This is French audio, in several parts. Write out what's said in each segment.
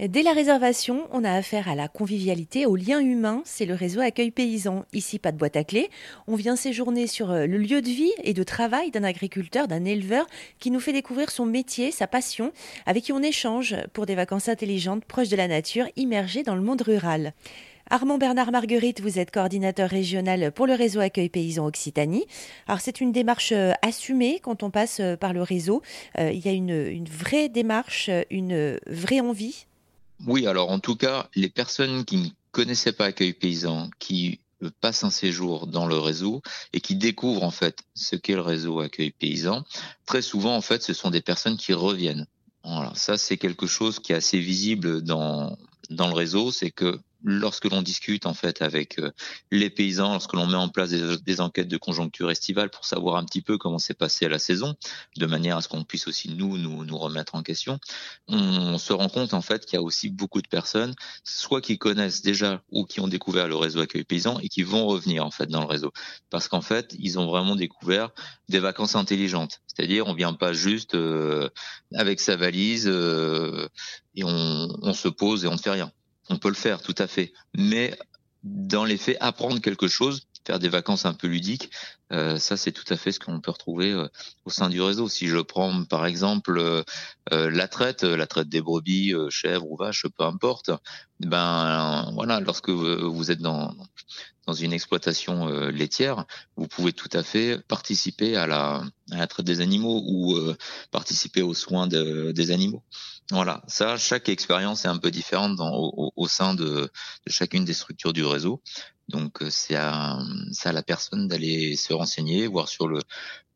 Dès la réservation, on a affaire à la convivialité, au lien humain. C'est le réseau Accueil Paysan. Ici, pas de boîte à clés. On vient séjourner sur euh, le lieu de vie et de travail d'un agriculteur, d'un éleveur qui nous fait découvrir son métier, sa passion, avec qui on échange pour des vacances intelligentes, proches de la nature, immergées dans le monde rural. Armand Bernard Marguerite, vous êtes coordinateur régional pour le réseau Accueil Paysan Occitanie. Alors c'est une démarche euh, assumée quand on passe euh, par le réseau. Il y a une, une vraie démarche, une vraie envie oui, alors en tout cas, les personnes qui ne connaissaient pas Accueil Paysan, qui passent un séjour dans le réseau et qui découvrent en fait ce qu'est le réseau Accueil Paysan, très souvent en fait, ce sont des personnes qui reviennent. Voilà, ça c'est quelque chose qui est assez visible dans dans le réseau, c'est que lorsque l'on discute en fait avec euh, les paysans, lorsque l'on met en place des, enquêtes de conjoncture estivale pour savoir un petit peu comment s'est passée la saison, de manière à ce qu'on puisse aussi nous, nous nous remettre en question, on se rend compte en fait qu'il y a aussi beaucoup de personnes, soit qui connaissent déjà ou qui ont découvert le réseau accueil paysan et qui vont revenir en fait dans le réseau, parce qu'en fait ils ont vraiment découvert des vacances intelligentes, c'est-à-dire on vient pas juste euh, avec sa valise euh, et on, on se pose et on ne fait rien on peut le faire tout à fait, mais dans les faits, apprendre quelque chose, faire des vacances un peu ludiques, euh, ça c'est tout à fait ce qu'on peut retrouver euh, au sein du réseau. Si je prends par exemple euh, la traite, la traite des brebis, chèvres ou vaches, peu importe, ben voilà, lorsque vous êtes dans dans une exploitation laitière, vous pouvez tout à fait participer à la, à la traite des animaux ou participer aux soins de, des animaux. Voilà, ça, chaque expérience est un peu différente dans, au, au, sein de, de, chacune des structures du réseau. Donc euh, c'est à, la personne d'aller se renseigner, voir sur le,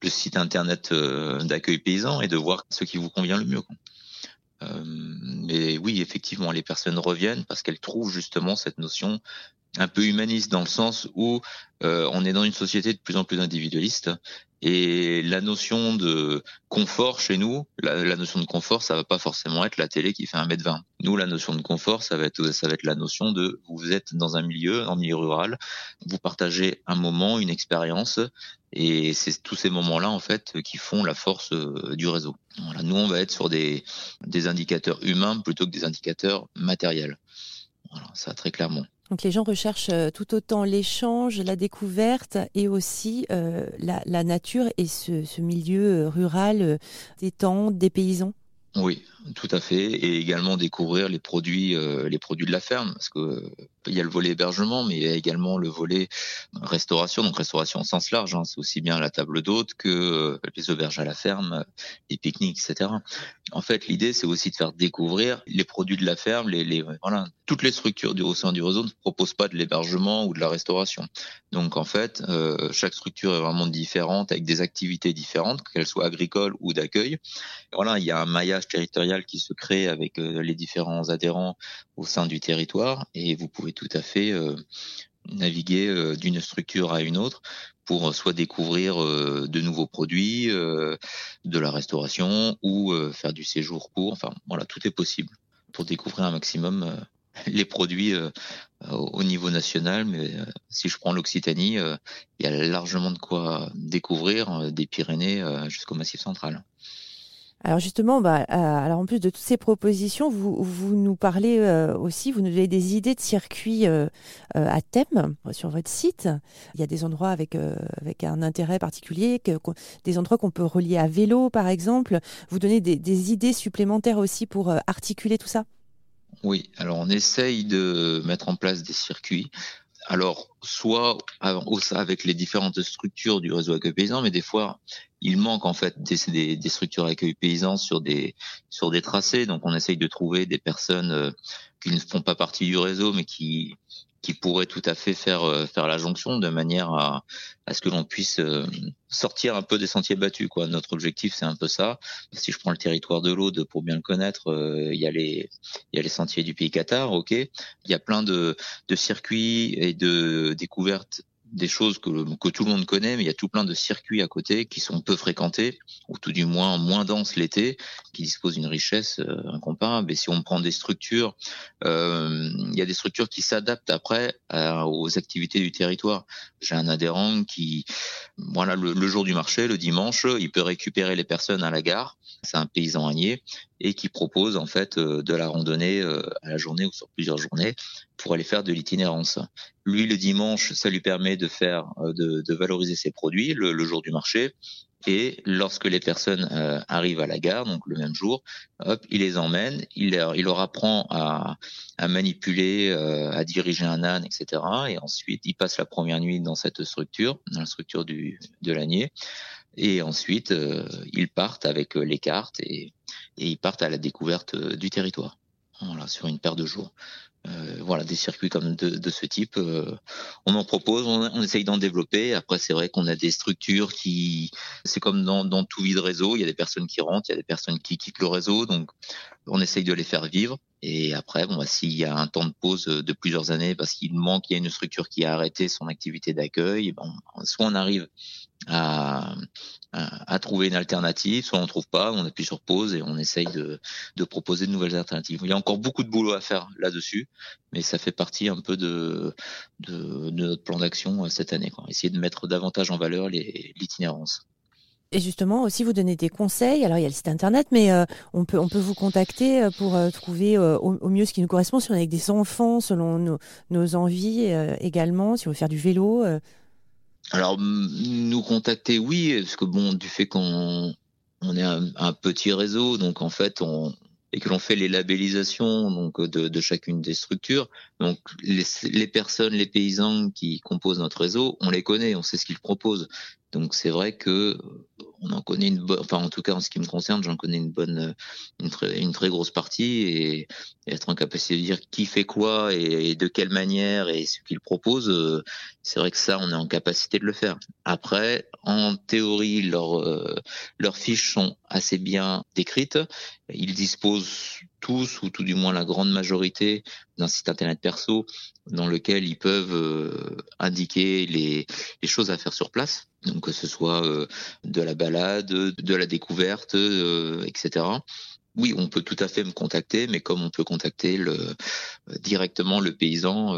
le site internet euh, d'accueil paysan et de voir ce qui vous convient le mieux. Euh, mais oui, effectivement, les personnes reviennent parce qu'elles trouvent justement cette notion un peu humaniste dans le sens où euh, on est dans une société de plus en plus individualiste et la notion de confort chez nous, la, notion de confort, ça va pas forcément être la télé qui fait un mètre vingt. Nous, la notion de confort, ça va être ça va être la notion de vous êtes dans un milieu, en milieu rural, vous partagez un moment, une expérience, et c'est tous ces moments-là en fait qui font la force euh, du réseau. Voilà, nous, on va être sur des des indicateurs humains plutôt que des indicateurs matériels. Voilà, ça très clairement. Donc les gens recherchent euh, tout autant l'échange, la découverte et aussi euh, la, nature et ce, milieu euh, rural des temps, des paysans. Oui, tout à fait, et également découvrir les produits, euh, les produits de la ferme, parce que euh, il y a le volet hébergement, mais il y a également le volet restauration, donc restauration au sens large, hein, c'est aussi bien la table d'hôte que euh, les auberges à la ferme, les pique-niques, etc. En fait, l'idée c'est aussi de faire découvrir les produits de la ferme, les, les voilà, toutes les structures du au sein du réseau ne proposent pas de l'hébergement ou de la restauration. Donc en fait, chaque structure est vraiment différente avec des activités différentes, qu'elles soient agricoles ou d'accueil. Voilà, il y a un maillage territorial qui se crée avec euh, les différents adhérents au sein du territoire et vous pouvez tout à fait euh, naviguer euh, d'une structure à une autre pour soit découvrir de nouveaux produits, de la restauration ou faire du séjour court. Enfin, voilà, tout est possible pour découvrir un maximum les produits au niveau national. Mais si je prends l'Occitanie, il y a largement de quoi découvrir des Pyrénées jusqu'au Massif central. Alors justement, bah, euh, en plus de toutes ces propositions, vous, nous parlez euh, aussi, vous nous donnez des idées de circuits euh, à thème sur votre site. Il y a des endroits avec, un intérêt particulier, des endroits qu'on peut relier à vélo par exemple. Vous donnez des idées supplémentaires aussi pour articuler tout ça? Oui, alors on essaye de mettre en place des circuits alors, soit avec les différentes structures du réseau accueil paysan, mais des fois, il manque en fait des, structures accueil paysan sur des sur des tracés. Donc, on essaye de trouver des personnes euh, qui ne font pas partie du réseau, mais qui qui pourrait tout à fait faire euh, faire la jonction de manière à, à ce que l'on puisse euh, sortir un peu des sentiers battus quoi. Notre objectif c'est un peu ça. Si je prends le territoire de l'Aude pour bien le connaître euh, il y a les il y a les sentiers du pays Qatar ok. Il y a plein de de circuits et de découvertes des choses que, tout le monde connaît, mais il y a tout plein de circuits à côté qui sont peu fréquentés, ou tout du moins moins denses l'été, qui disposent d'une richesse euh, incomparable. Et si on prend des structures, euh, il y a des structures qui s'adaptent après aux activités du territoire. J'ai un adhérent qui, voilà, le, jour du marché, le dimanche, il peut récupérer les personnes à la gare C'est un paysan anier et qui propose en fait de la randonnée à la journée ou sur plusieurs journées pour aller faire de l'itinérance. Lui, le dimanche, ça lui permet de faire, de, valoriser ses produits le jour du marché et lorsque les personnes euh, arrivent à la gare, donc le même jour, hop, il les emmène, il leur, il leur apprend à, à manipuler, euh, à diriger un âne, etc. Et ensuite, ils passent la première nuit dans cette structure, dans la structure du, de l'ânier. Et ensuite, euh, ils partent avec les cartes et, et ils partent à la découverte du territoire. Voilà, sur une paire de jours. Euh, voilà, des circuits comme de, ce type, euh, on en propose, on, on essaye d'en développer. Après, c'est vrai qu'on a des structures qui, c'est comme dans, dans tout vide réseau, il y a des personnes qui rentrent, il y a des personnes qui quittent le réseau, donc on essaye de les faire vivre. Et après, bon, bah, s'il y a un temps de pause de plusieurs années parce qu'il manque, il y a une structure qui a arrêté son activité d'accueil, bon, soit on arrive à, à, trouver une alternative, soit on ne trouve pas, on appuie sur pause et on essaye de, de, proposer de nouvelles alternatives. Il y a encore beaucoup de boulot à faire là-dessus, mais ça fait partie un peu de, de, de notre plan d'action euh, cette année. Quoi. Essayer de mettre davantage en valeur l'itinérance. Et justement, aussi, vous donnez des conseils. Alors, il y a le site internet, mais euh, on, peut, on peut vous contacter euh, pour trouver au, mieux ce qui nous correspond. Si on est avec des enfants, selon nos, nos envies également, si on veut faire du vélo. Alors, nous contacter, oui, parce que bon, du fait qu'on on est un, petit réseau, donc en fait, on et que l'on fait les labellisations donc de, de chacune des structures. Donc les, les, personnes, les paysans qui composent notre réseau, on les connaît, on sait ce qu'ils proposent. Donc c'est vrai que on en connaît une bonne, enfin en tout cas en ce qui me concerne, j'en connais une bonne, une très, une très grosse partie et, être en capacité de dire qui fait quoi et, de quelle manière et ce qu'il propose, euh, c'est vrai que ça on est en capacité de le faire. Après, en théorie, leurs euh, leurs fiches sont assez bien décrites. Ils disposent tous ou tout du moins la grande majorité d'un site internet perso dans lequel ils peuvent euh, indiquer les, choses à faire sur place donc que ce soit euh, de la balade, de la découverte, euh, etc. Oui, on peut tout à fait me contacter, mais comme on peut contacter directement le paysan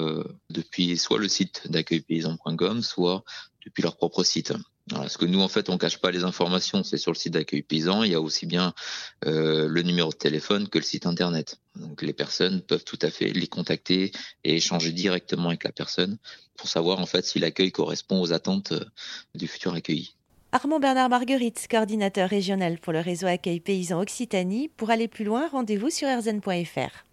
depuis soit le site d'accueilpaysan.com, soit depuis leur propre site. Parce que nous, en fait, on cache pas les informations. C'est sur le site d'accueil paysan. Il y a aussi bien euh, le numéro de téléphone que le site internet. Donc, les personnes peuvent tout à fait les contacter et échanger directement avec la personne pour savoir en fait si l'accueil correspond aux attentes euh, du futur accueilli. Armand Bernard Marguerite, coordinateur régional pour le réseau Accueil Paysan Occitanie. Pour aller plus loin, rendez-vous sur rzn.fr.